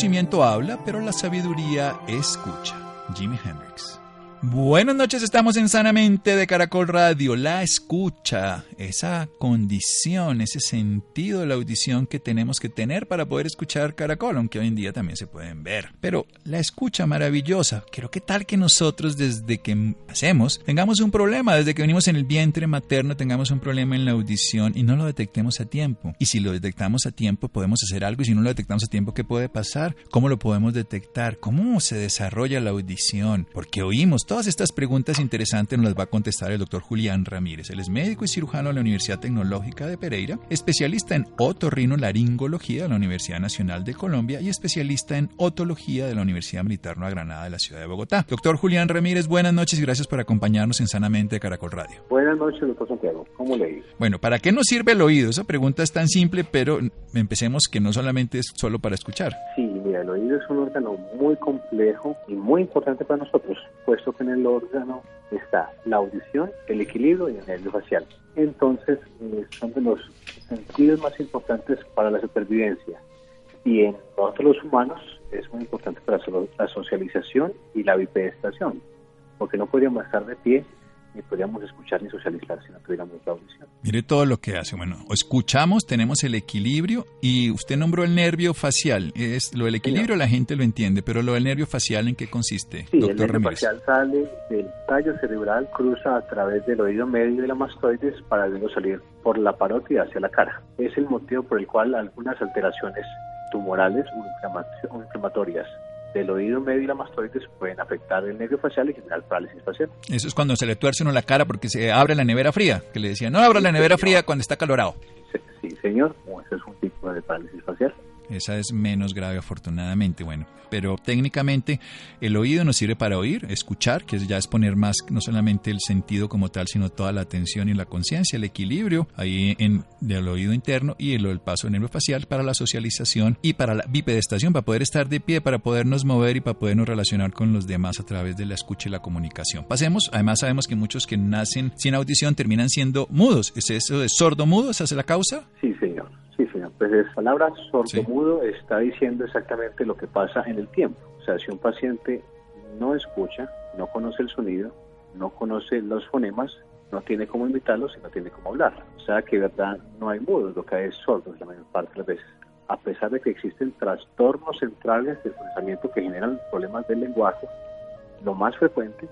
Conocimiento habla, pero la sabiduría escucha. Jimi Hendrix. Buenas noches, estamos en Sanamente de Caracol Radio. La escucha, esa condición, ese sentido de la audición que tenemos que tener para poder escuchar Caracol, aunque hoy en día también se pueden ver. Pero la escucha maravillosa, creo que tal que nosotros desde que hacemos tengamos un problema, desde que venimos en el vientre materno tengamos un problema en la audición y no lo detectemos a tiempo. Y si lo detectamos a tiempo podemos hacer algo y si no lo detectamos a tiempo, ¿qué puede pasar? ¿Cómo lo podemos detectar? ¿Cómo se desarrolla la audición? Porque oímos Todas estas preguntas interesantes nos las va a contestar el doctor Julián Ramírez. Él es médico y cirujano de la Universidad Tecnológica de Pereira, especialista en otorrinolaringología de la Universidad Nacional de Colombia y especialista en otología de la Universidad Militar Nueva Granada de la ciudad de Bogotá. Doctor Julián Ramírez, buenas noches y gracias por acompañarnos en Sanamente de Caracol Radio. Buenas noches, doctor Santiago. ¿Cómo le digo? Bueno, ¿para qué nos sirve el oído? Esa pregunta es tan simple, pero empecemos que no solamente es solo para escuchar. Sí, mira, el oído es un órgano muy complejo y muy importante para nosotros, puesto que en el órgano está la audición, el equilibrio y el nervio facial. Entonces, eh, son de los sentidos más importantes para la supervivencia. Y en nosotros los humanos es muy importante para la socialización y la bipedestación, porque no podríamos estar de pie ni podríamos escuchar ni socializar si no tuviéramos la audición. Mire todo lo que hace. Bueno, escuchamos, tenemos el equilibrio y usted nombró el nervio facial. Es lo del equilibrio la gente lo entiende, pero lo del nervio facial en qué consiste, sí, el nervio facial sale del tallo cerebral, cruza a través del oído medio de la mastoides para luego salir por la parótida hacia la cara. Es el motivo por el cual algunas alteraciones tumorales o inflamatorias del oído medio y la mastoides pueden afectar el nervio facial y generar parálisis facial. Eso es cuando se le tuerce uno la cara porque se abre la nevera fría, que le decía, no abra la nevera fría cuando está calorado. Sí, señor, ese es un tipo de parálisis facial. Esa es menos grave afortunadamente, bueno. Pero técnicamente el oído nos sirve para oír, escuchar, que ya es poner más no solamente el sentido como tal, sino toda la atención y la conciencia, el equilibrio ahí en del oído interno y el, el paso facial para la socialización y para la bipedestación, para poder estar de pie, para podernos mover y para podernos relacionar con los demás a través de la escucha y la comunicación. Pasemos, además sabemos que muchos que nacen sin audición terminan siendo mudos. ¿Es eso de sordo mudo? ¿Esa es la causa? Sí, señor. Sí, señor. Pues la palabra sordo-mudo está diciendo exactamente lo que pasa en el tiempo. O sea, si un paciente no escucha, no conoce el sonido, no conoce los fonemas, no tiene cómo imitarlos y no tiene cómo hablar. O sea, que de verdad no hay mudos, lo que hay es sordos la mayor parte de las veces. A pesar de que existen trastornos centrales del pensamiento que generan problemas del lenguaje, lo más frecuente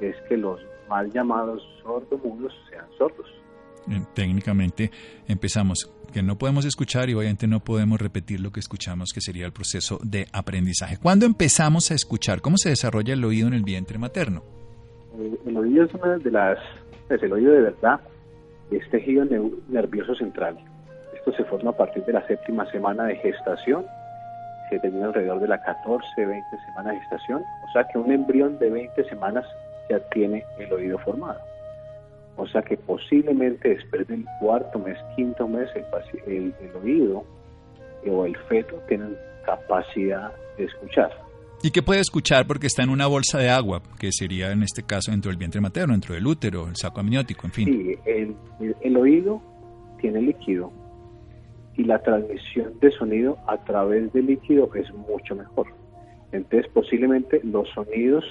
es que los mal llamados sordomudos sean sordos. Eh, técnicamente empezamos que no podemos escuchar y obviamente no podemos repetir lo que escuchamos, que sería el proceso de aprendizaje. ¿Cuándo empezamos a escuchar? ¿Cómo se desarrolla el oído en el vientre materno? El oído es una de las, es pues, el oído de verdad, es tejido nervioso central. Esto se forma a partir de la séptima semana de gestación, se termina alrededor de la 14, 20 semanas de gestación, o sea que un embrión de 20 semanas ya tiene el oído formado. O sea que posiblemente después del cuarto mes, quinto mes, el, el, oído o el feto tienen capacidad de escuchar. ¿Y qué puede escuchar? Porque está en una bolsa de agua, que sería en este caso dentro del vientre materno, dentro del útero, el saco amniótico, en fin. Sí, el, el, oído tiene líquido y la transmisión de sonido a través del líquido es mucho mejor. Entonces, posiblemente los sonidos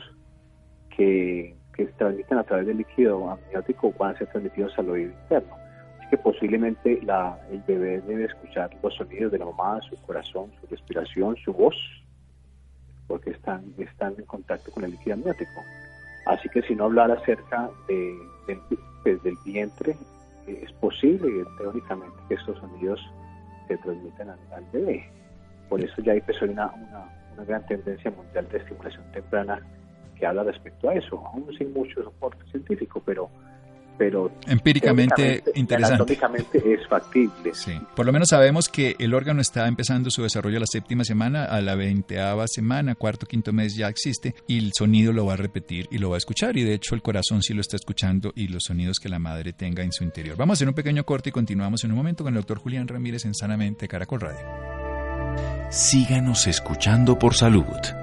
que, que se transmiten a través del líquido amniótico van a ser transmitidos al oído interno. Así que posiblemente la, el bebé debe escuchar los sonidos de la mamá, su corazón, su respiración, su voz, porque están, están en contacto con el líquido amniótico. Así que si no hablar acerca de, pues, del vientre, es posible teóricamente que estos sonidos se transmitan al, bebé. Por eso ya hay pues, una, una, una gran tendencia mundial de estimulación temprana que habla respecto a eso, aún sin mucho soporte científico, pero pero empíricamente interesante. es factible. Sí. Por lo menos sabemos que el órgano está empezando su desarrollo a la séptima semana, a la veinteava semana, cuarto, quinto mes ya existe y el sonido lo va a repetir y lo va a escuchar y de hecho el corazón sí lo está escuchando y los sonidos que la madre tenga en su interior. Vamos a hacer un pequeño corte y continuamos en un momento con el doctor Julián Ramírez en Sanamente Caracol Radio. Síganos escuchando por salud.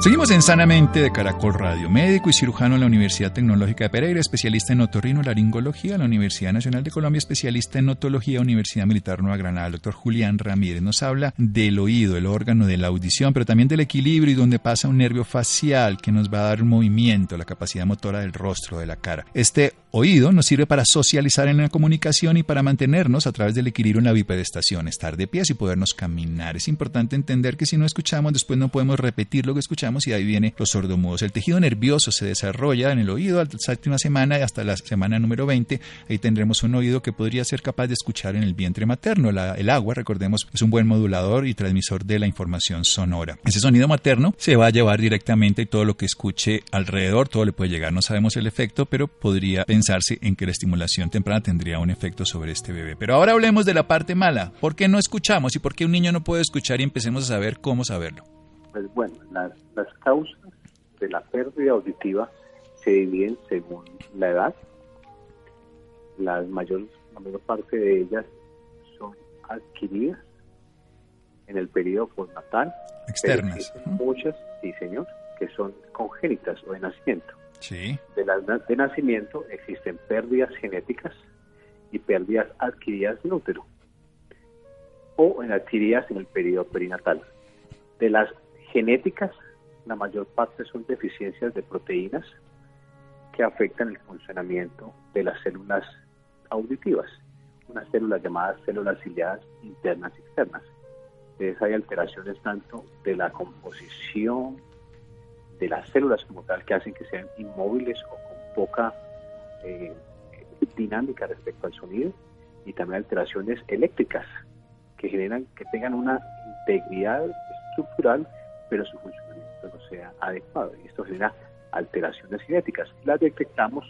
Seguimos en Sanamente de Caracol Radio, médico y cirujano en la Universidad Tecnológica de Pereira, especialista en otorrino laringología, la Universidad Nacional de Colombia, especialista en otología, Universidad Militar Nueva Granada. El doctor Julián Ramírez nos habla del oído, el órgano de la audición, pero también del equilibrio y donde pasa un nervio facial que nos va a dar movimiento, la capacidad motora del rostro, de la cara. Este oído nos sirve para socializar en la comunicación y para mantenernos a través del equilibrio en la bipedestación, estar de pies y podernos caminar. Es importante entender que si no escuchamos, después no podemos repetir lo que escuchamos y ahí viene los sordomudos. El tejido nervioso se desarrolla en el oído hasta la séptima semana y hasta la semana número 20. Ahí tendremos un oído que podría ser capaz de escuchar en el vientre materno. el agua, recordemos, es un buen modulador y transmisor de la información sonora. Ese sonido materno se va a llevar directamente todo lo que escuche alrededor, todo le puede llegar. No sabemos el efecto, pero podría pensarse en que la estimulación temprana tendría un efecto sobre este bebé. Pero ahora hablemos de la parte mala. ¿Por qué no escuchamos y por qué un niño no puede escuchar y empecemos a saber cómo saberlo? Pues bueno, las, causas de la pérdida auditiva se dividen según la edad. Las mayor, la mayor parte de ellas son adquiridas en el periodo postnatal. Externas. Muchas, sí señor, que son congénitas o de nacimiento. De las de nacimiento existen pérdidas genéticas y pérdidas adquiridas en útero o en adquiridas en el periodo perinatal. De las genéticas, la mayor parte son deficiencias de proteínas que afectan el funcionamiento de las células auditivas, unas células llamadas células ciliadas internas y externas. Entonces hay alteraciones tanto de la composición de las células como tal que hacen que sean inmóviles o con poca eh, dinámica respecto al sonido y también alteraciones eléctricas que generan que tengan una integridad estructural pero su funcionamiento no sea adecuado. Y esto genera alteraciones genéticas. Las detectamos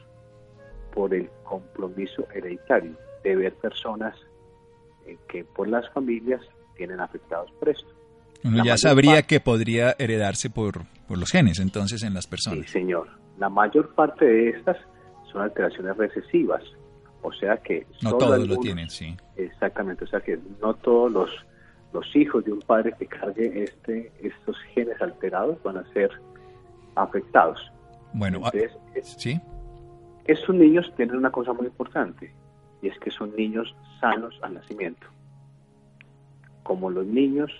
por el compromiso hereditario de ver personas eh, que por las familias tienen afectados por esto. Uno ya sabría que podría heredarse por, por los genes, entonces, en las personas. Sí, señor. La mayor parte de estas son alteraciones recesivas, o sea que... No todos lo tienen, sí. Exactamente, o sea que no todos los los hijos de un padre que cargue este, estos genes alterados van a ser afectados. Bueno, ah, sí. Estos niños tienen una cosa muy importante y es que son niños sanos al nacimiento. Como los niños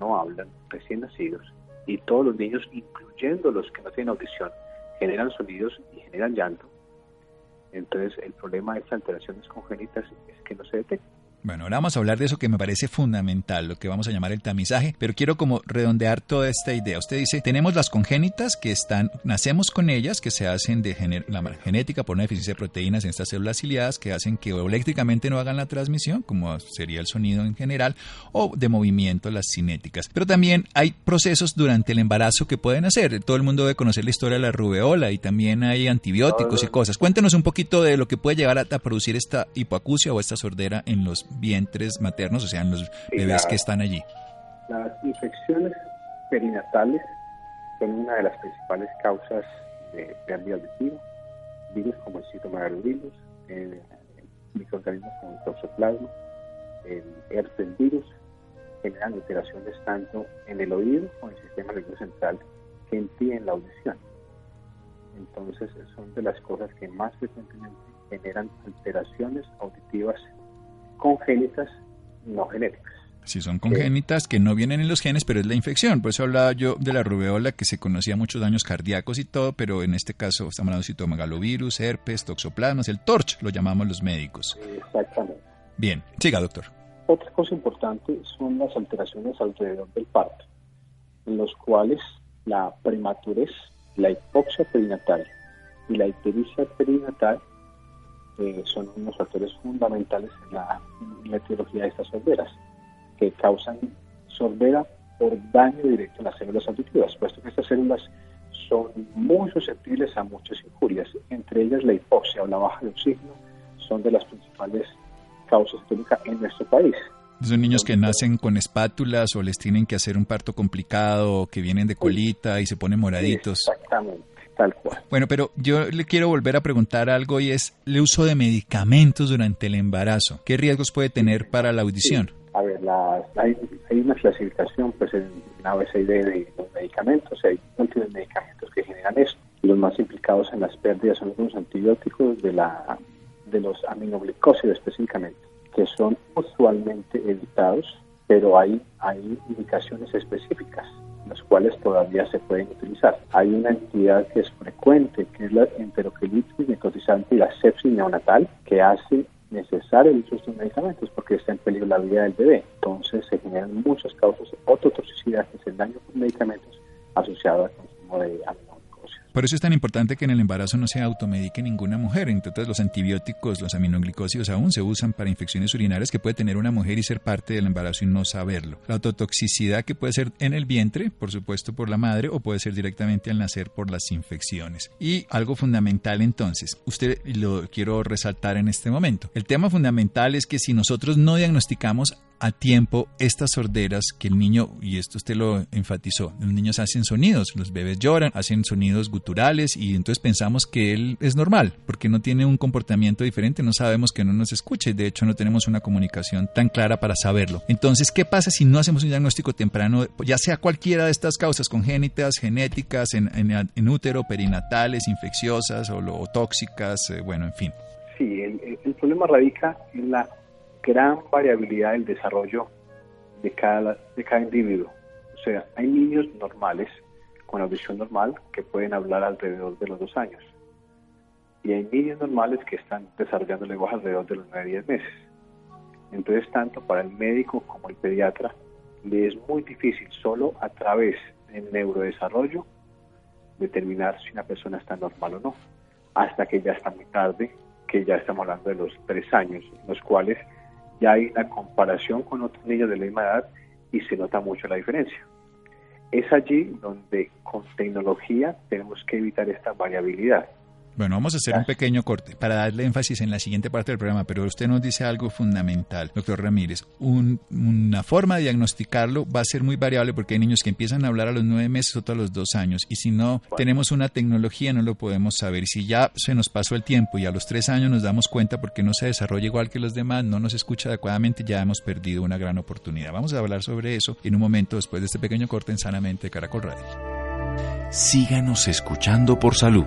no hablan recién nacidos y todos los niños, incluyendo los que no tienen audición, generan sonidos y generan llanto, entonces el problema de estas alteraciones congénitas es que no se detectan. Bueno, ahora vamos a hablar de eso que me parece fundamental, lo que vamos a llamar el tamizaje, pero quiero como redondear toda esta idea. Usted dice, tenemos las congénitas que están, nacemos con ellas, que se hacen de la genética por una deficiencia de proteínas en estas células ciliadas que hacen que eléctricamente no hagan la transmisión, como sería el sonido en general, o de movimiento las cinéticas. Pero también hay procesos durante el embarazo que pueden hacer. Todo el mundo debe conocer la historia de la rubeola y también hay antibióticos y cosas. Cuéntenos un poquito de lo que puede llegar a, a producir esta hipoacusia o esta sordera en los vientres maternos, o sea, en los bebés que están allí? Las infecciones perinatales son una de las principales causas de pérdida auditiva. Virus como el citomegalovirus, eh, microorganismos como el toxoplasma, el herpes virus, generan alteraciones tanto en el oído como en el sistema nervioso central que impiden la audición. Entonces son de las cosas que más frecuentemente generan alteraciones auditivas congénitas no genéticas. Si son congénitas que no vienen en los genes, pero es la infección. Por eso hablaba yo de la rubeola, que se conocía muchos daños cardíacos y todo, pero en este caso estamos hablando de citomegalovirus, herpes, toxoplasmas, el torch, lo llamamos los médicos. Exactamente. Bien, siga, doctor. otra cosa importante son las alteraciones alrededor del parto, en los cuales la prematurez, la hipoxia perinatal y la ictericia perinatal eh, son unos factores fundamentales en la, en la etiología de estas sorderas, que causan sordera por daño directo a las células auditivas, puesto que estas células son muy susceptibles a muchas injurias, entre ellas la hipoxia o la baja de oxígeno son de las principales causas clínicas en nuestro país. Son niños que nacen con espátulas o les tienen que hacer un parto complicado, que vienen de colita y se ponen moraditos. Exactamente, tal cual. Bueno, pero yo le quiero volver a preguntar algo y es el uso de medicamentos durante el embarazo. ¿Qué riesgos puede tener para la audición? A ver, hay, una clasificación pues en la ABCD de los medicamentos, hay múltiples medicamentos que generan eso. Los más implicados en las pérdidas son los antibióticos de la de los aminoglicósidos específicamente, que son usualmente evitados, pero hay, hay indicaciones específicas, las cuales todavía se pueden utilizar. Hay una entidad que es frecuente, que es la enteroquelitis necrotizante y la sepsis neonatal, que hace necesario el uso de estos medicamentos porque está en peligro la vida del bebé. Entonces se generan muchas causas de ototoxicidad, que es el daño por medicamentos asociado al consumo de por eso es tan importante que en el embarazo no se automedique ninguna mujer. Entonces los antibióticos, los aminoglicósidos aún se usan para infecciones urinarias que puede tener una mujer y ser parte del embarazo y no saberlo. La autotoxicidad que puede ser en el vientre, por supuesto por la madre, o puede ser directamente al nacer por las infecciones. Y algo fundamental entonces, usted lo quiero resaltar en este momento. El tema fundamental es que si nosotros no diagnosticamos a tiempo estas sorderas que el niño, y esto usted lo enfatizó, los niños hacen sonidos, los bebés lloran, hacen sonidos guturales y entonces pensamos que él es normal, porque no tiene un comportamiento diferente, no sabemos que no nos escuche, de hecho no tenemos una comunicación tan clara para saberlo. Entonces, ¿qué pasa si no hacemos un diagnóstico temprano, ya sea cualquiera de estas causas congénitas, genéticas, en, en, útero, perinatales, infecciosas o, tóxicas, eh, bueno, en fin? Sí, el problema radica en la gran variabilidad del desarrollo de cada, de cada individuo. O sea, hay niños normales con audición normal que pueden hablar alrededor de los dos años. Y hay niños normales que están desarrollando lenguaje alrededor de los 9-10 meses. Entonces, tanto para el médico como el pediatra, le es muy difícil solo a través del neurodesarrollo determinar si una persona está normal o no, hasta que ya está muy tarde, que ya estamos hablando de los tres años, los cuales ya hay una comparación con otros niños de la misma edad y se nota mucho la diferencia. Es allí donde con tecnología tenemos que evitar esta variabilidad. Bueno, vamos a hacer un pequeño corte para darle énfasis en la siguiente parte del programa, pero usted nos dice algo fundamental, doctor Ramírez. una forma de diagnosticarlo va a ser muy variable porque hay niños que empiezan a hablar a los nueve meses, o a los dos años, y si no tenemos una tecnología no lo podemos saber. Y si ya se nos pasó el tiempo y a los tres años nos damos cuenta porque no se desarrolla igual que los demás, no nos escucha adecuadamente, ya hemos perdido una gran oportunidad. Vamos a hablar sobre eso en un momento después de este pequeño corte en Sanamente Caracol Radio. Síganos escuchando por salud.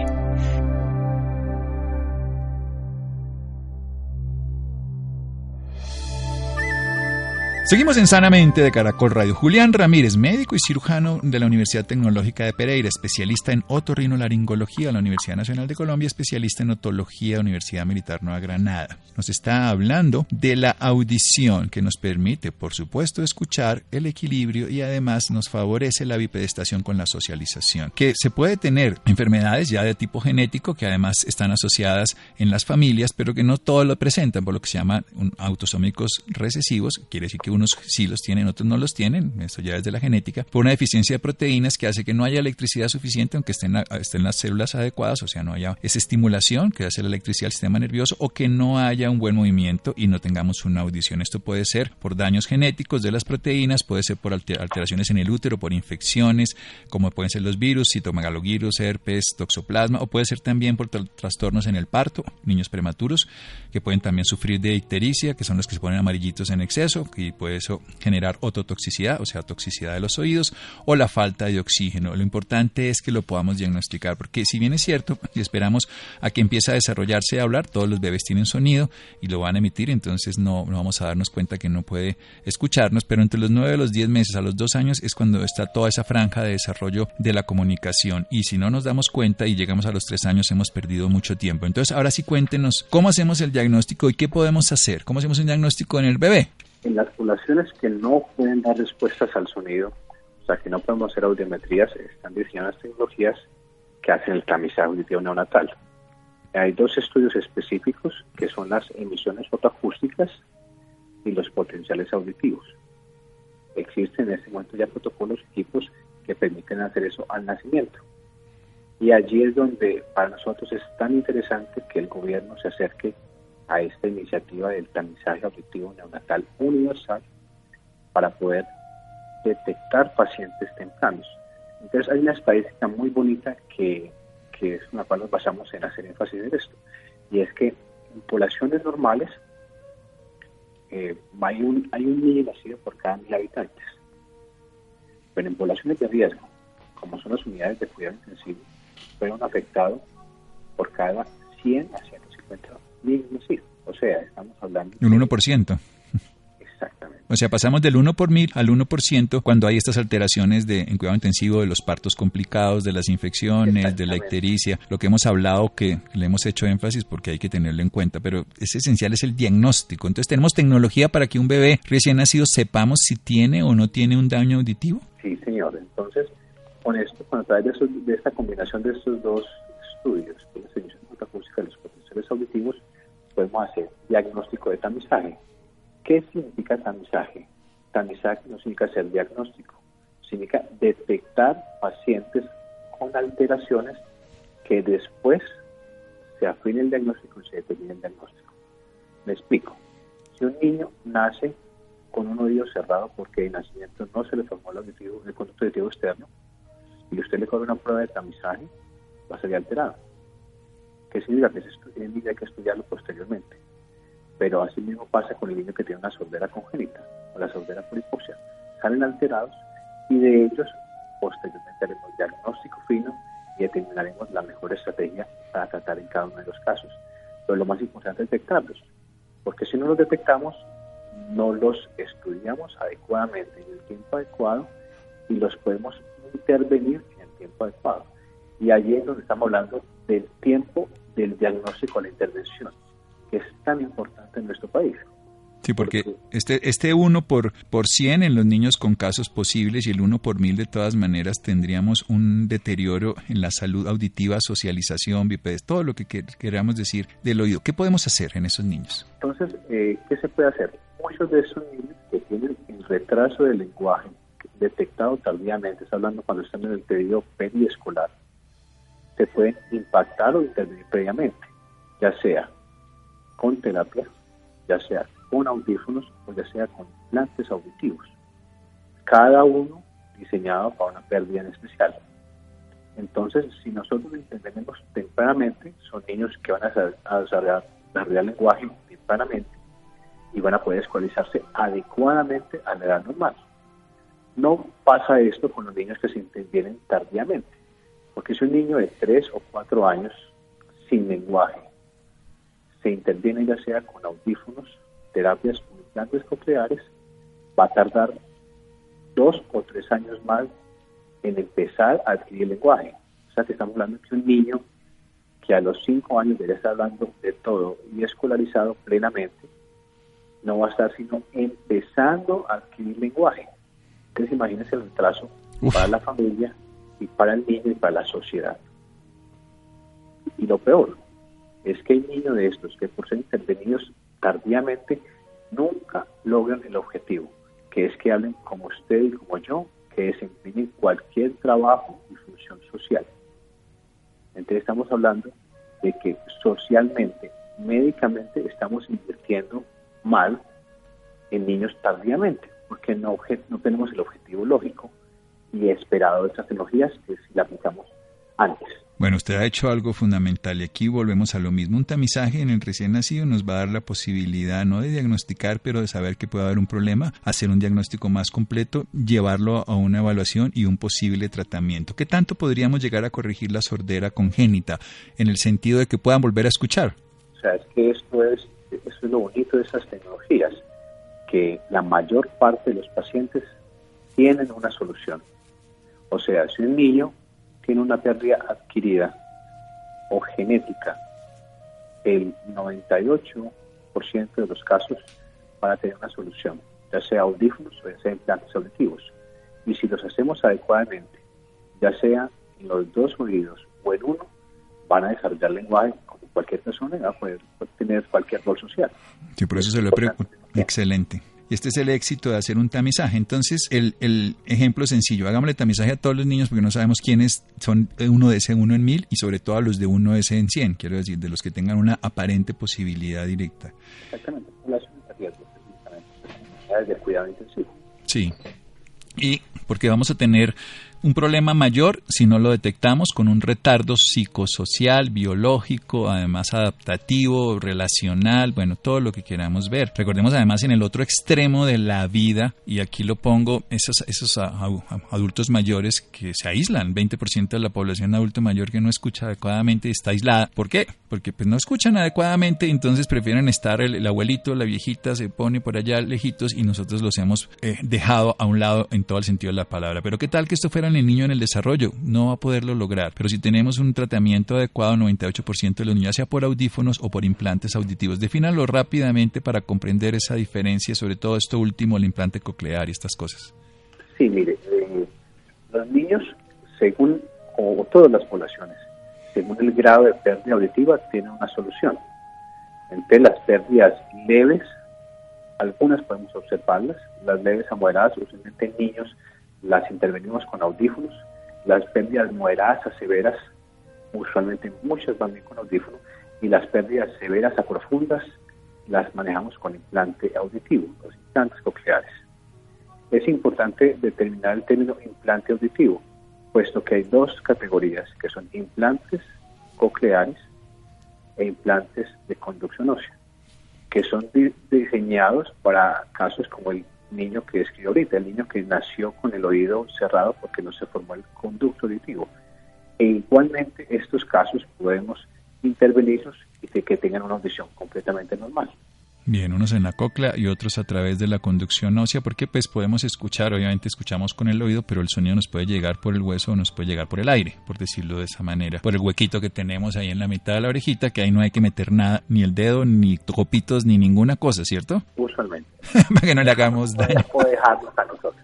Seguimos en Sanamente de Caracol Radio. Julián Ramírez, médico y cirujano de la Universidad Tecnológica de Pereira, especialista en otorrinolaringología de la Universidad Nacional de Colombia, especialista en otología de la Universidad Militar Nueva Granada. Nos está hablando de la audición que nos permite, por supuesto, escuchar el equilibrio y además nos favorece la bipedestación con la socialización. Que se puede tener enfermedades ya de tipo genético que además están asociadas en las familias, pero que no todos lo presentan, por lo que se llama autosómicos recesivos, quiere decir que uno unos sí los tienen, otros no los tienen, esto ya es de la genética, por una deficiencia de proteínas que hace que no haya electricidad suficiente aunque estén, estén las células adecuadas, o sea, no haya esa estimulación que hace la electricidad al sistema nervioso o que no haya un buen movimiento y no tengamos una audición. Esto puede ser por daños genéticos de las proteínas, puede ser por alteraciones en el útero, por infecciones, como pueden ser los virus, citomegalovirus, herpes, toxoplasma, o puede ser también por trastornos en el parto, niños prematuros, que pueden también sufrir de ictericia, que son los que se ponen amarillitos en exceso, que puede puede eso generar ototoxicidad, o sea, toxicidad de los oídos o la falta de oxígeno. Lo importante es que lo podamos diagnosticar, porque si bien es cierto, y esperamos a que empiece a desarrollarse y a hablar, todos los bebés tienen sonido y lo van a emitir, entonces no, no vamos a darnos cuenta que no puede escucharnos, pero entre los 9 a los 10 meses, a los 2 años, es cuando está toda esa franja de desarrollo de la comunicación. Y si no nos damos cuenta y llegamos a los 3 años, hemos perdido mucho tiempo. Entonces, ahora sí cuéntenos cómo hacemos el diagnóstico y qué podemos hacer, cómo hacemos un diagnóstico en el bebé. En las poblaciones que no pueden dar respuestas al sonido, o sea, que no podemos hacer audiometrías, están diseñadas tecnologías que hacen el tamizaje auditivo neonatal. Hay dos estudios específicos que son las emisiones fotoacústicas y los potenciales auditivos. Existen en este momento ya protocolos, equipos que permiten hacer eso al nacimiento. Y allí es donde para nosotros es tan interesante que el gobierno se acerque a esta iniciativa del tamizaje auditivo neonatal universal para poder detectar pacientes tempranos. Entonces hay una estadística muy bonita que, que es una cual nos basamos en hacer énfasis en esto, y es que en poblaciones normales eh, hay, un, hay un niño nacido por cada mil habitantes, pero en poblaciones de riesgo, como son las unidades de cuidado intensivo, fueron afectados por cada 100 a 150 niños nacidos. O sea, estamos hablando... Un 1%. O sea, pasamos del 1 por mil al 1% cuando hay estas alteraciones de, en cuidado intensivo de los partos complicados, de las infecciones, de la ictericia, lo que hemos hablado que le hemos hecho énfasis porque hay que tenerlo en cuenta, pero es esencial es el diagnóstico. Entonces, ¿tenemos tecnología para que un bebé recién nacido sepamos si tiene o no tiene un daño auditivo? Sí, señor. Entonces, con esto, con a través de, de esta combinación de estos dos estudios, la señal acústica y los potenciales auditivos, podemos hacer diagnóstico de tamizaje ¿Qué significa tamizaje? Tamizaje no significa ser diagnóstico, significa detectar pacientes con alteraciones que después se afine el diagnóstico y se determine el diagnóstico. Me explico. Si un niño nace con un oído cerrado porque de nacimiento no se le formó el, auditivo, el conducto auditivo externo y usted le corre una prueba de tamizaje, va a salir alterado. ¿Qué significa? Que se hay que estudiarlo posteriormente pero así mismo pasa con el niño que tiene una sordera congénita o la sordera por hipoxia. Salen alterados y de ellos posteriormente haremos diagnóstico fino y determinaremos la mejor estrategia para tratar en cada uno de los casos. Pero lo más importante es detectarlos, porque si no los detectamos, no los estudiamos adecuadamente en el tiempo adecuado y los podemos intervenir en el tiempo adecuado. Y allí es donde estamos hablando del tiempo del diagnóstico a la intervención que es tan importante en nuestro país. Sí, porque este, este 1 por, por 100 en los niños con casos posibles y el 1 por 1000 de todas maneras tendríamos un deterioro en la salud auditiva, socialización, bipedez, todo lo que queramos decir del oído. ¿Qué podemos hacer en esos niños? Entonces, eh, ¿qué se puede hacer? Muchos de esos niños que tienen el retraso del lenguaje detectado tardíamente, está hablando cuando están en el periodo periescolar, se pueden impactar o intervenir previamente, ya sea con terapia, ya sea con audífonos o ya sea con implantes auditivos. Cada uno diseñado para una pérdida en especial. Entonces, si nosotros intervenimos tempranamente, son niños que van a, desarrollar lenguaje tempranamente y van a poder escolarizarse adecuadamente a la edad normal. No pasa esto con los niños que se intervienen tardíamente, porque si un niño de 3 o 4 años sin lenguaje se interviene ya sea con audífonos, terapias con implantes cocleares, va a tardar dos o tres años más en empezar a adquirir lenguaje. O sea que estamos hablando de un niño que a los cinco años debería estar hablando de todo y escolarizado plenamente, no va a estar sino empezando a adquirir lenguaje. Entonces imagínense el retraso para la familia y para el niño y para la sociedad. Y lo peor, es que hay niños de estos que por ser intervenidos tardíamente nunca logran el objetivo, que es que hablen como usted y como yo, que desempeñen cualquier trabajo y función social. Entonces estamos hablando de que socialmente, médicamente, estamos invirtiendo mal en niños tardíamente, porque no, no tenemos el objetivo lógico y esperado de estas tecnologías que si la aplicamos antes. Bueno, usted ha hecho algo fundamental y aquí volvemos a lo mismo. Un tamizaje en el recién nacido nos va a dar la posibilidad no de diagnosticar, pero de saber que puede haber un problema, hacer un diagnóstico más completo, llevarlo a una evaluación y un posible tratamiento. ¿Qué tanto podríamos llegar a corregir la sordera congénita en el sentido de que puedan volver a escuchar? O sea, es que esto es, esto es lo bonito de estas tecnologías, que la mayor parte de los pacientes tienen una solución. O sea, si un niño tiene una pérdida adquirida o genética, el 98% de los casos van a tener una solución, ya sea audífonos o ya sea implantes auditivos. Y si los hacemos adecuadamente, ya sea en los dos oídos o en uno, van a desarrollar lenguaje como cualquier persona y va a poder tener cualquier rol social. Sí, por eso se lo he preguntado. Excelente. Y este es el éxito de hacer un tamizaje. Entonces, el, el ejemplo sencillo, hagámosle tamizaje a todos los niños porque no sabemos quiénes son uno de ese uno en mil y sobre todo a los de uno de ese en cien, quiero decir, de los que tengan una aparente posibilidad directa. Exactamente, de cuidado intensivo. Sí, y porque vamos a tener un problema mayor si no lo detectamos con un retardo psicosocial, biológico, además adaptativo, relacional, bueno, todo lo que queramos ver. Recordemos además en el otro extremo de la vida, y aquí lo pongo, esos, esos adultos mayores que se aíslan, 20% de la población adulto mayor que no escucha adecuadamente está aislada. ¿Por qué? Porque pues no escuchan adecuadamente, entonces prefieren estar el, abuelito, la viejita se pone por allá lejitos y nosotros los hemos eh, dejado a un lado en todo el sentido de la palabra. Pero ¿qué tal que esto fuera el niño en el desarrollo, no va a poderlo lograr. Pero si tenemos un tratamiento adecuado, 98% de los niños, sea por audífonos o por implantes auditivos, defínalo rápidamente para comprender esa diferencia, sobre todo esto último, el implante coclear y estas cosas. Sí, mire, eh, los niños, según, o, todas las poblaciones, según el grado de pérdida auditiva, tienen una solución. Entre las pérdidas leves, algunas podemos observarlas, las leves a moderadas, usualmente en niños las intervenimos con audífonos, las pérdidas moderadas a severas, usualmente muchas van bien con audífono, y las pérdidas severas a profundas las manejamos con implante auditivo, los implantes cocleares. Es importante determinar el término implante auditivo, puesto que hay dos categorías, que son implantes cocleares e implantes de conducción ósea, que son diseñados para casos como el niño que escribió ahorita, el niño que nació con el oído cerrado porque no se formó el conducto auditivo. E igualmente estos casos podemos intervenirlos y que tengan una audición completamente normal. Bien, unos en la cóclea y otros a través de la conducción ósea, porque pues podemos escuchar, obviamente escuchamos con el oído, pero el sonido nos puede llegar por el hueso o nos puede llegar por el aire, por decirlo de esa manera, por el huequito que tenemos ahí en la mitad de la orejita, que ahí no hay que meter nada, ni el dedo, ni copitos, ni ninguna cosa, ¿cierto? Usualmente. Para que no le hagamos daño. No dejarnos a nosotros.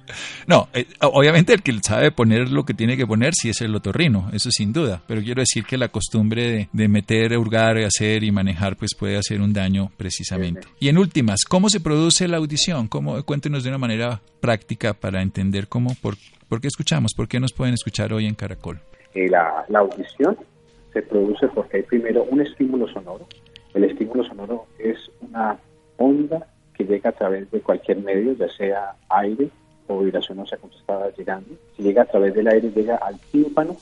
No, eh, obviamente el que sabe poner lo que tiene que poner sí es el otorrino, eso sin duda, pero quiero decir que la costumbre de, de meter, hurgar, hacer y manejar pues puede hacer un daño precisamente. Y en últimas, ¿cómo se produce la audición? ¿Cómo, cuéntenos de una manera práctica para entender cómo, por, por qué escuchamos, por qué nos pueden escuchar hoy en Caracol. Eh, la, la audición se produce porque hay primero un estímulo sonoro. El estímulo sonoro es una onda que llega a través de cualquier medio, ya sea aire o vibración ósea como estaba llegando. Si llega a través del aire, llega al tímpano,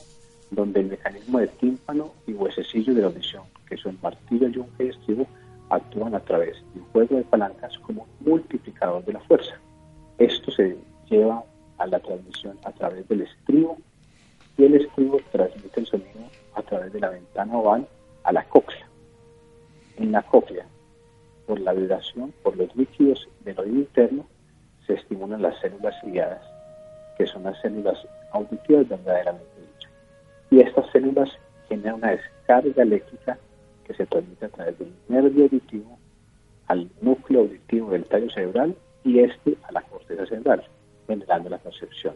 donde el mecanismo de tímpano y huesecillo de la audición, que son martillo y un actúan a través de un juego de palancas como multiplicador de la fuerza. Esto se lleva a la transmisión a través del estribo y el estribo transmite el sonido a través de la ventana oval a la cóclea. En la cóclea, por la vibración, por los líquidos del oído interno, se estimulan las células ciliadas, que son las células auditivas verdaderamente dicho. Y estas células generan una descarga eléctrica que se transmite a través del nervio auditivo al núcleo auditivo del tallo cerebral y este a la corteza cerebral, generando la percepción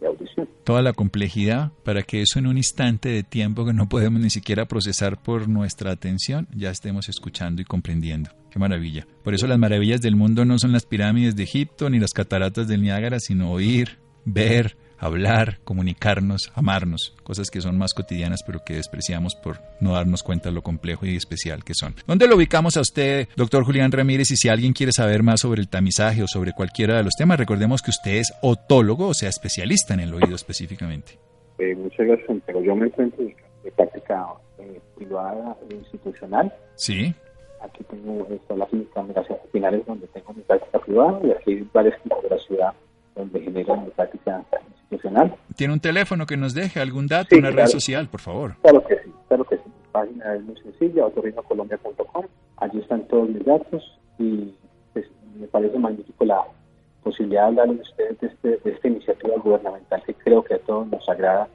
de audición. Toda la complejidad para que eso en un instante de tiempo que no podemos ni siquiera procesar por nuestra atención, ya estemos escuchando y comprendiendo. Qué maravilla. Por eso las maravillas del mundo no son las pirámides de Egipto ni las cataratas del Niágara, sino oír, ver, hablar, comunicarnos, amarnos, cosas que son más cotidianas pero que despreciamos por no darnos cuenta de lo complejo y especial que son. ¿Dónde lo ubicamos a usted, doctor Julián Ramírez? Y si alguien quiere saber más sobre el tamizaje o sobre cualquiera de los temas, recordemos que usted es otólogo, o sea, especialista en el oído específicamente. Eh, muchas gracias, pero yo me encuentro práctica eh, privada e institucional. Sí. Aquí tengo esta la clínica Finales donde tengo mi práctica privada y aquí hay varias clínicas de la ciudad donde genero mi práctica institucional. ¿Tiene un teléfono que nos deje algún dato, una red social, por favor? Claro que sí, claro que sí. Mi página es muy sencilla, otorrinocolombia.com. Allí están todos mis datos y pues, me parece magnífico la posibilidad de hablar de ustedes de, este, de esta iniciativa gubernamental que creo que a todos nos agrada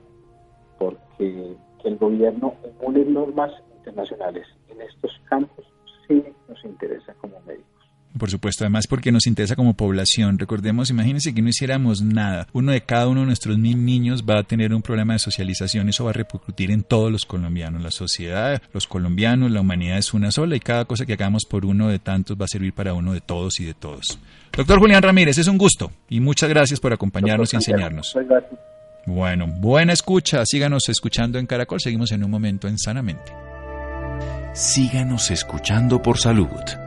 porque que el gobierno emule normas internacionales en estos campos sí nos interesa como médicos. Por supuesto, además porque nos interesa como población. Recordemos, imagínense que no hiciéramos nada. Uno de cada uno de nuestros mil niños va a tener un problema de socialización. Eso va a repercutir en todos los colombianos. La sociedad, los colombianos, la humanidad es una sola y cada cosa que hagamos por uno de tantos va a servir para uno de todos y de todos. Doctor Julián Ramírez, es un gusto y muchas gracias por acompañarnos y enseñarnos. Bueno, buena escucha. Síganos escuchando en Caracol. Seguimos en un momento en Sanamente. Síganos escuchando por salud.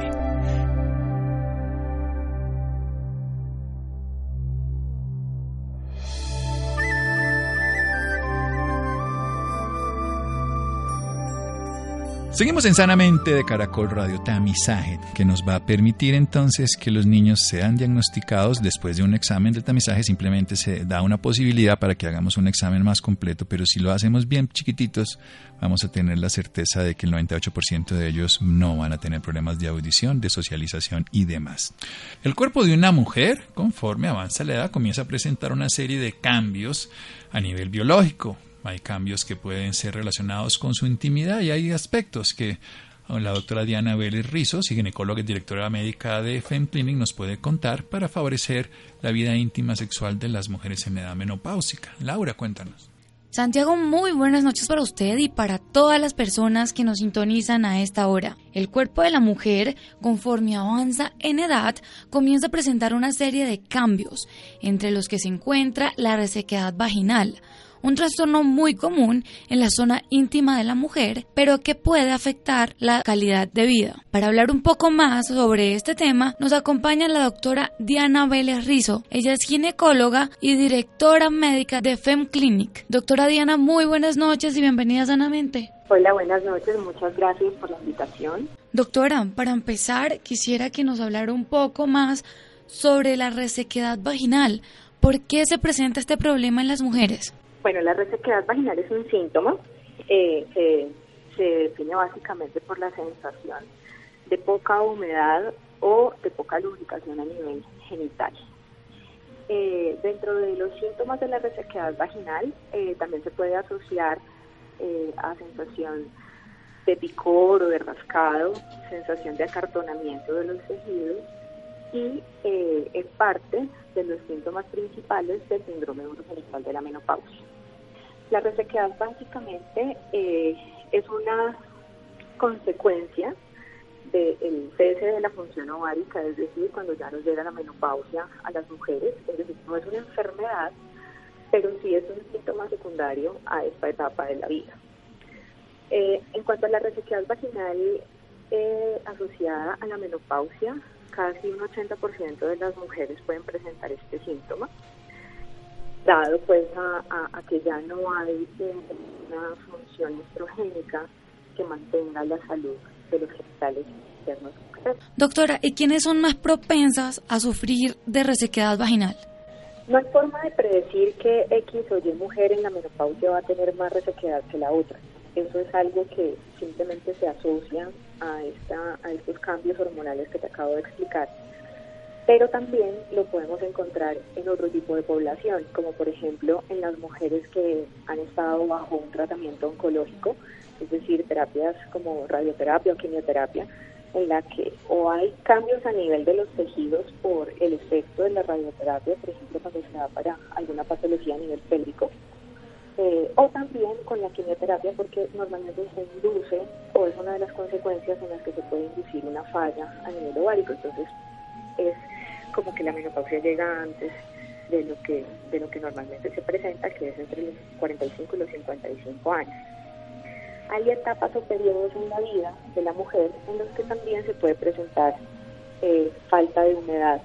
Seguimos en Sanamente de Caracol Radio Tamizaje, que nos va a permitir entonces que los niños sean diagnosticados después de un examen de tamizaje. Simplemente se da una posibilidad para que hagamos un examen más completo, pero si lo hacemos bien chiquititos, vamos a tener la certeza de que el 98% de ellos no van a tener problemas de audición, de socialización y demás. El cuerpo de una mujer, conforme avanza la edad, comienza a presentar una serie de cambios a nivel biológico hay cambios que pueden ser relacionados con su intimidad y hay aspectos que la doctora Diana Vélez Rizos, ginecóloga y directora médica de FemClinic, nos puede contar para favorecer la vida íntima sexual de las mujeres en edad menopáusica. Laura, cuéntanos. Santiago, muy buenas noches para usted y para todas las personas que nos sintonizan a esta hora. El cuerpo de la mujer, conforme avanza en edad, comienza a presentar una serie de cambios, entre los que se encuentra la resequedad vaginal, un trastorno muy común en la zona íntima de la mujer, pero que puede afectar la calidad de vida. Para hablar un poco más sobre este tema, nos acompaña la doctora Diana Vélez Rizo. Ella es ginecóloga y directora médica de FEM Clinic. Doctora Diana, muy buenas noches y bienvenida sanamente. Hola, buenas noches, muchas gracias por la invitación. Doctora, para empezar, quisiera que nos hablara un poco más sobre la resequedad vaginal. ¿Por qué se presenta este problema en las mujeres? Bueno, la resequedad vaginal es un síntoma eh, que se define básicamente por la sensación de poca humedad o de poca lubricación a nivel genital. Eh, dentro de los síntomas de la resequedad vaginal eh, también se puede asociar a sensación de picor o de rascado, sensación de acartonamiento de los tejidos y es parte de los síntomas principales del síndrome urogenital de la menopausia. La resequedad básicamente eh, es una consecuencia del cese de la función ovárica, es decir, cuando ya nos llega la menopausia a las mujeres, es decir, no es una enfermedad, pero sí es un síntoma secundario a esta etapa de la vida. Eh, en cuanto a la resequedad vaginal eh, asociada a la menopausia, casi un 80% de las mujeres pueden presentar este síntoma dado pues a, que ya no hay una función estrogénica que mantenga la salud de los genitales internos. Doctora, ¿y quiénes son más propensas a sufrir de resequedad vaginal? No hay forma de predecir que X o Y mujer en la menopausia va a tener más resequedad que la otra. Eso es algo que simplemente se asocia a, esta, a estos cambios hormonales que te acabo de explicar. Pero también lo podemos encontrar en otro tipo de población, como por ejemplo en las mujeres que han estado bajo un tratamiento oncológico, es decir, terapias como radioterapia o quimioterapia, en la que o hay cambios a nivel de los tejidos por el efecto de la radioterapia, por ejemplo, cuando se da para alguna patología a nivel pélvico, eh, o también con la quimioterapia porque normalmente se induce o es una de las consecuencias en las que se puede inducir una falla a nivel ovárico. Entonces, es como que la menopausia llega antes de lo que de lo que normalmente se presenta, que es entre los 45 y los 55 años. hay etapas o periodos en la vida de la mujer en los que también se puede presentar eh, falta de humedad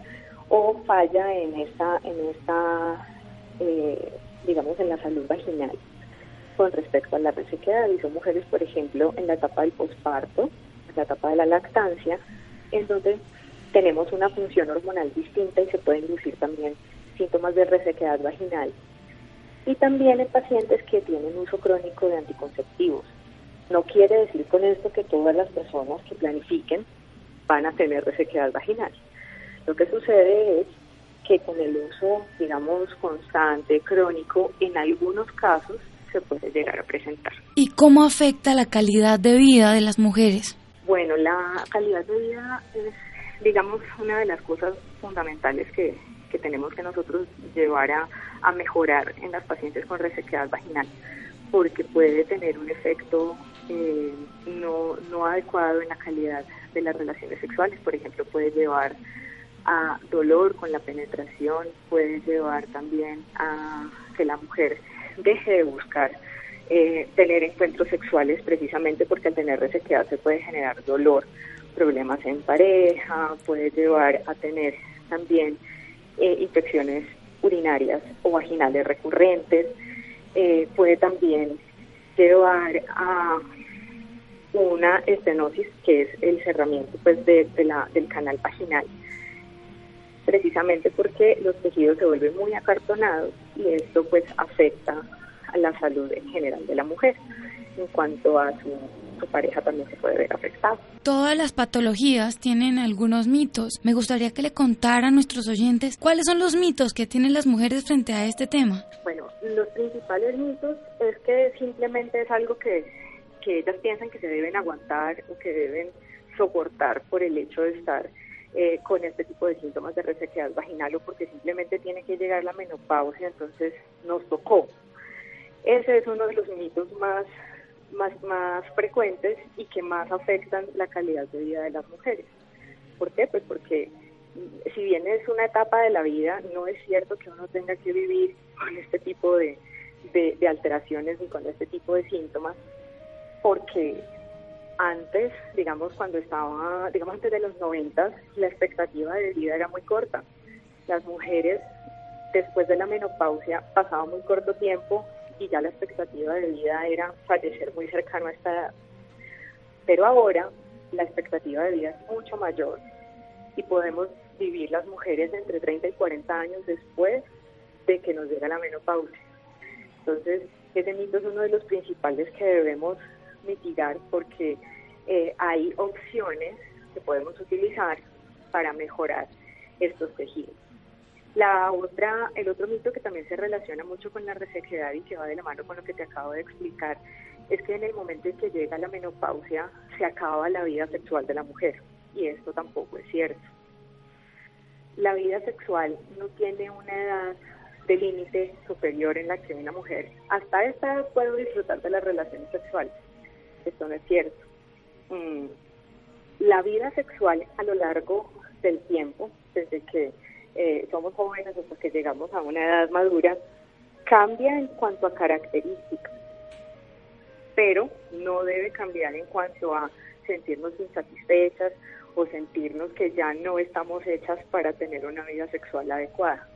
o falla en esta, en esta eh, digamos, en la salud vaginal con respecto a la resequedad. Y son mujeres, por ejemplo, en la etapa del posparto, en la etapa de la lactancia, en donde tenemos una función hormonal distinta y se pueden inducir también síntomas de resequedad vaginal. Y también en pacientes que tienen uso crónico de anticonceptivos. No quiere decir con esto que todas las personas que planifiquen van a tener resequedad vaginal. Lo que sucede es que con el uso, digamos, constante, crónico, en algunos casos se puede llegar a presentar. ¿Y cómo afecta la calidad de vida de las mujeres? Bueno, la calidad de vida es, digamos, una de las cosas fundamentales que, que tenemos que nosotros llevar a, a mejorar en las pacientes con resequedad vaginal, porque puede tener un efecto eh, no, no adecuado en la calidad de las relaciones sexuales. Por ejemplo, puede llevar a dolor con la penetración, puede llevar también a que la mujer deje de buscar eh, tener encuentros sexuales precisamente porque al tener resequedad se puede generar dolor, problemas en pareja, puede llevar a tener también eh, infecciones urinarias o vaginales recurrentes, eh, puede también llevar a una estenosis que es el cerramiento pues de, la, del canal vaginal precisamente porque los tejidos se vuelven muy acartonados y esto pues afecta a la salud en general de la mujer. En cuanto a su, su pareja también se puede ver afectado. Todas las patologías tienen algunos mitos. Me gustaría que le contara a nuestros oyentes cuáles son los mitos que tienen las mujeres frente a este tema. Bueno, los principales mitos es que simplemente es algo que, que ellas piensan que se deben aguantar o que deben soportar por el hecho de estar eh, con este tipo de síntomas de resequedad vaginal o porque simplemente tiene que llegar la menopausia, entonces nos tocó. Ese es uno de los mitos más, más, más frecuentes y que más afectan la calidad de vida de las mujeres. ¿Por qué? Pues porque mm, si bien es una etapa de la vida, no es cierto que uno tenga que vivir con este tipo de, de alteraciones y con este tipo de síntomas, porque antes, digamos, cuando estaba, digamos, antes de los 90, la expectativa de vida era muy corta. Las mujeres, después de la menopausia, pasaban muy corto tiempo y ya la expectativa de vida era fallecer muy cercano a esta edad. Pero ahora la expectativa de vida es mucho mayor y podemos vivir las mujeres entre 30 y 40 años después de que nos llega la menopausia. Entonces, ese mito es uno de los principales que debemos mitigar porque eh, hay opciones que podemos utilizar para mejorar estos tejidos. La otra, el otro mito que también se relaciona mucho con la resequedad y que va de la mano con lo que te acabo de explicar es que en el momento en que llega la menopausia se acaba la vida sexual de la mujer y esto tampoco es cierto. La vida sexual no tiene una edad de límite superior en la que una mujer hasta esta edad puede disfrutar de las relaciones sexuales esto no es cierto. Mm, la vida sexual a lo largo del tiempo, desde que eh, somos jóvenes hasta que llegamos a una edad madura, cambia en cuanto a características, pero no debe cambiar en cuanto a sentirnos insatisfechas o sentirnos que ya no estamos hechas para tener una vida sexual adecuada.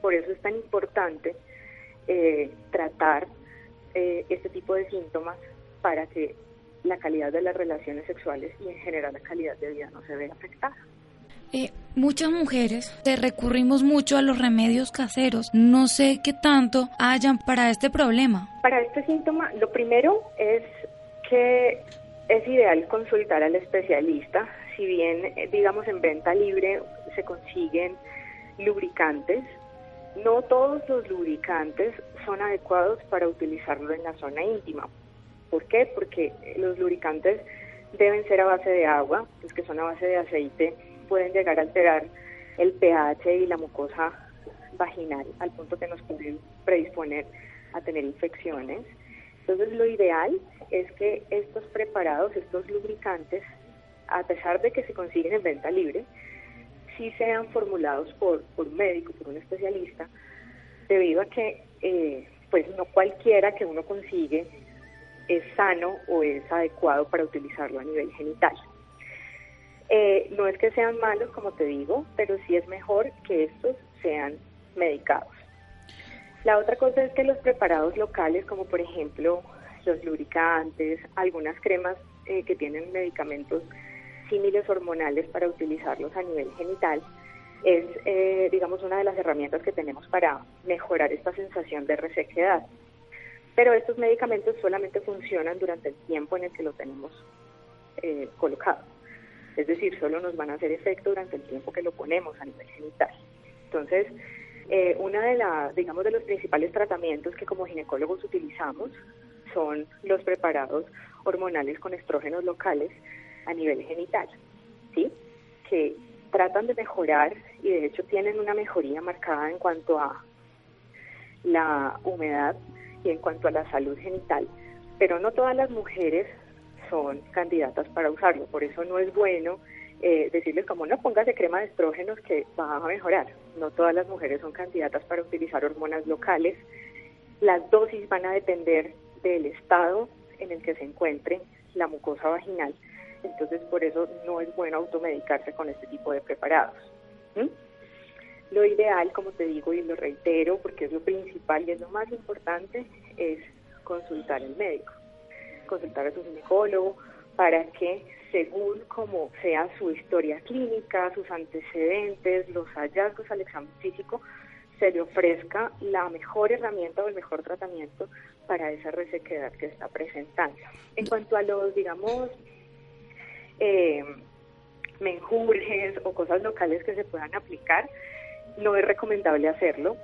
Por eso es tan importante eh, tratar eh, este tipo de síntomas para que la calidad de las relaciones sexuales y en general la calidad de vida no se ve afectada. Eh, muchas mujeres recurrimos mucho a los remedios caseros. No sé qué tanto hayan para este problema. Para este síntoma, lo primero es que es ideal consultar al especialista. Si bien, eh, digamos, en venta libre se consiguen lubricantes, no todos los lubricantes son adecuados para utilizarlo en la zona íntima. ¿Por qué? Porque los lubricantes deben ser a base de agua, los que son a base de aceite pueden llegar a alterar el pH y la mucosa vaginal al punto que nos pueden predisponer a tener infecciones. Entonces lo ideal es que estos preparados, estos lubricantes, a pesar de que se consiguen en venta libre, sí sean formulados por, por un médico, por un especialista, debido a que eh, pues no cualquiera que uno consigue es sano o es adecuado para utilizarlo a nivel genital. Eh, no es que sean malos, como te digo, pero sí es mejor que estos sean medicados. La otra cosa es que los preparados locales, como por ejemplo los lubricantes, algunas cremas eh, que tienen medicamentos símiles hormonales para utilizarlos a nivel genital, es, eh, digamos, una de las herramientas que tenemos para mejorar esta sensación de resequedad. Pero estos medicamentos solamente funcionan durante el tiempo en el que lo tenemos eh, colocado. Es decir, solo nos van a hacer efecto durante el tiempo que lo ponemos a nivel genital. Entonces, eh, una de las, digamos, de los principales tratamientos que como ginecólogos utilizamos son los preparados hormonales con estrógenos locales a nivel genital, ¿sí? Que tratan de mejorar y de hecho tienen una mejoría marcada en cuanto a la humedad y en cuanto a la salud genital, pero no todas las mujeres son candidatas para usarlo, por eso no es bueno eh, decirles como no pongas de crema de estrógenos que va a mejorar. No todas las mujeres son candidatas para utilizar hormonas locales. Las dosis van a depender del estado en el que se encuentre la mucosa vaginal. Entonces, por eso no es bueno automedicarse con este tipo de preparados. Lo ideal, como te digo y lo reitero, porque es lo principal y es lo más importante, es consultar al médico, consultar a su ginecólogo para que según como sea su historia clínica, sus antecedentes, los hallazgos al examen físico, se le ofrezca la mejor herramienta o el mejor tratamiento para esa resequedad que está presentando. En cuanto a los, digamos, eh, menjurjes o cosas locales que se puedan aplicar, no es recomendable hacerlo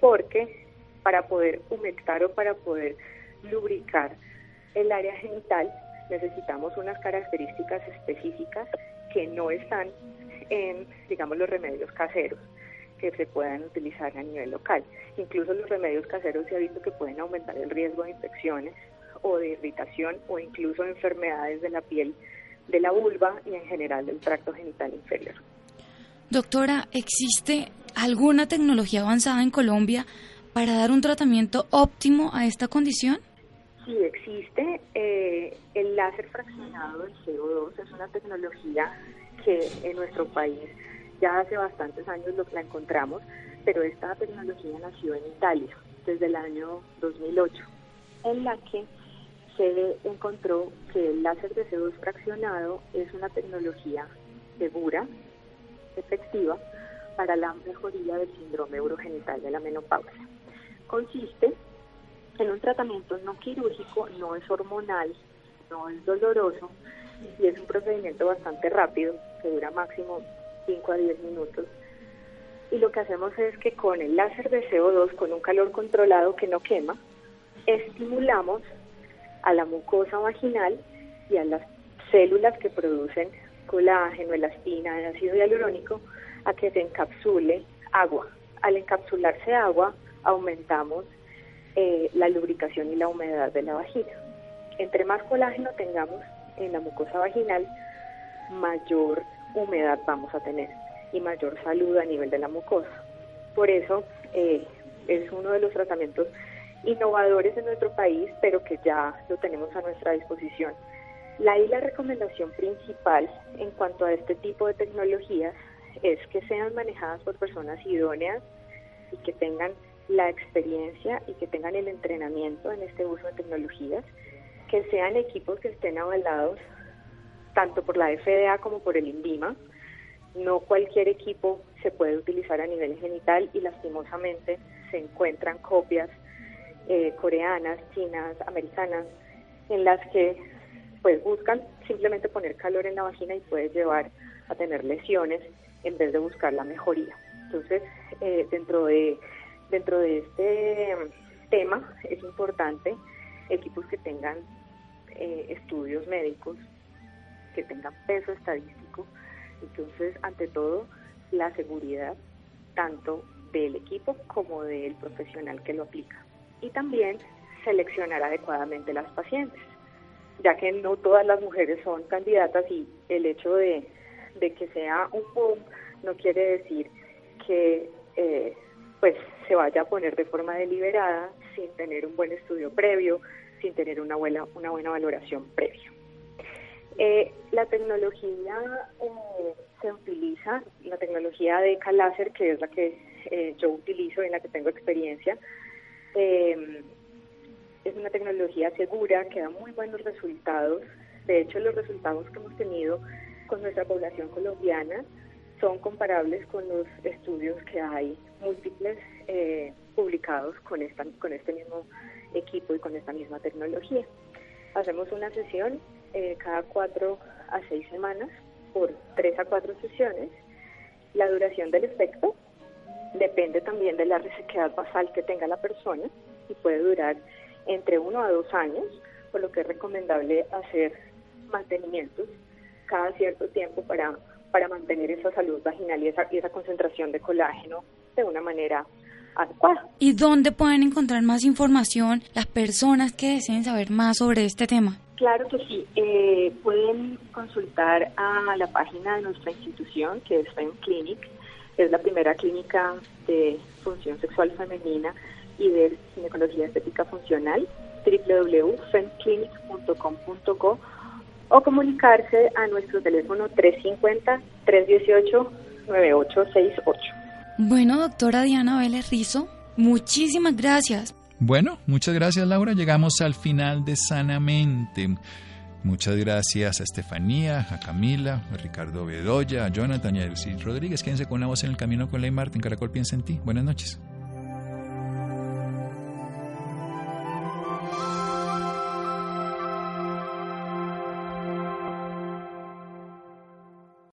porque para poder humectar o para poder lubricar el área genital necesitamos unas características específicas que no están en, digamos, los remedios caseros que se puedan utilizar a nivel local. Incluso los remedios caseros se ha visto que pueden aumentar el riesgo de infecciones o de irritación o incluso enfermedades de la piel de la vulva y en general del tracto genital inferior. Doctora, ¿existe alguna tecnología avanzada en Colombia para dar un tratamiento óptimo a esta condición? Sí, existe. Eh, el láser fraccionado del CO2 es una tecnología que en nuestro país ya hace bastantes años lo, la encontramos, pero esta tecnología nació en Italia desde el año 2008, en la que se encontró que el láser de CO2 fraccionado es una tecnología segura, efectiva, para la mejoría del síndrome urogenital de la menopausia. Consiste en un tratamiento no quirúrgico, no es hormonal, no es doloroso y es un procedimiento bastante rápido, que dura máximo 5 a 10 minutos. Y lo que hacemos es que con el láser de CO2, con un calor controlado que no quema, estimulamos a la mucosa vaginal y a las células que producen colágeno, elastina, ácido hialurónico, a que se encapsule agua. Al encapsularse agua, aumentamos eh, la lubricación y la humedad de la vagina. Entre más colágeno tengamos en la mucosa vaginal, mayor humedad vamos a tener y mayor salud a nivel de la mucosa. Por eso eh, es uno de los tratamientos innovadores en nuestro país, pero que ya lo tenemos a nuestra disposición. La, y la recomendación principal en cuanto a este tipo de tecnologías es que sean manejadas por personas idóneas y que tengan la experiencia y que tengan el entrenamiento en este uso de tecnologías, que sean equipos que estén avalados tanto por la FDA como por el INVIMA. No cualquier equipo se puede utilizar a nivel genital y lastimosamente se encuentran copias eh, coreanas, chinas, americanas, en las que pues buscan simplemente poner calor en la vagina y puede llevar a tener lesiones en vez de buscar la mejoría. Entonces, eh, dentro de Dentro de este tema es importante equipos que tengan eh, estudios médicos, que tengan peso estadístico. Entonces, ante todo, la seguridad tanto del equipo como del profesional que lo aplica. Y también seleccionar adecuadamente las pacientes, ya que no todas las mujeres son candidatas y el hecho de, que sea un boom no quiere decir que eh, pues se vaya a poner de forma deliberada sin tener un buen estudio previo, sin tener una buena, una buena valoración previa. Eh, la tecnología eh, se utiliza, la tecnología de K-Láser, que es la que eh, yo utilizo y en la que tengo experiencia, es una tecnología segura que da muy buenos resultados. De hecho, los resultados que hemos tenido con nuestra población colombiana son comparables con los estudios que hay múltiples publicados con, esta, con este mismo equipo y con esta misma tecnología. Hacemos una sesión eh, cada cuatro a seis semanas por tres a cuatro sesiones. La duración del efecto depende también de la resequedad basal que tenga la persona y puede durar entre uno a dos años, por lo que es recomendable hacer mantenimientos cada cierto tiempo para, para mantener esa salud vaginal y esa, y esa concentración de colágeno de una manera adecuada. ¿Y dónde pueden encontrar más información las personas que deseen saber más sobre este tema? Claro que sí. Eh, pueden consultar a la página de nuestra institución, que es Fem Clinic. Es la primera clínica de función sexual femenina y de ginecología estética funcional, www.femclinic.com.co o comunicarse a nuestro teléfono 350-318-9868. Bueno, doctora Diana Vélez Rizo, muchísimas gracias bueno, muchas gracias Laura. Llegamos al final de Sanamente. Muchas gracias a Estefanía, a Camila, a Ricardo Bedoya, a Jonathan y a Rodríguez. Quédense con la voz en el camino con Ley Martín. Caracol piensa en ti. Buenas noches.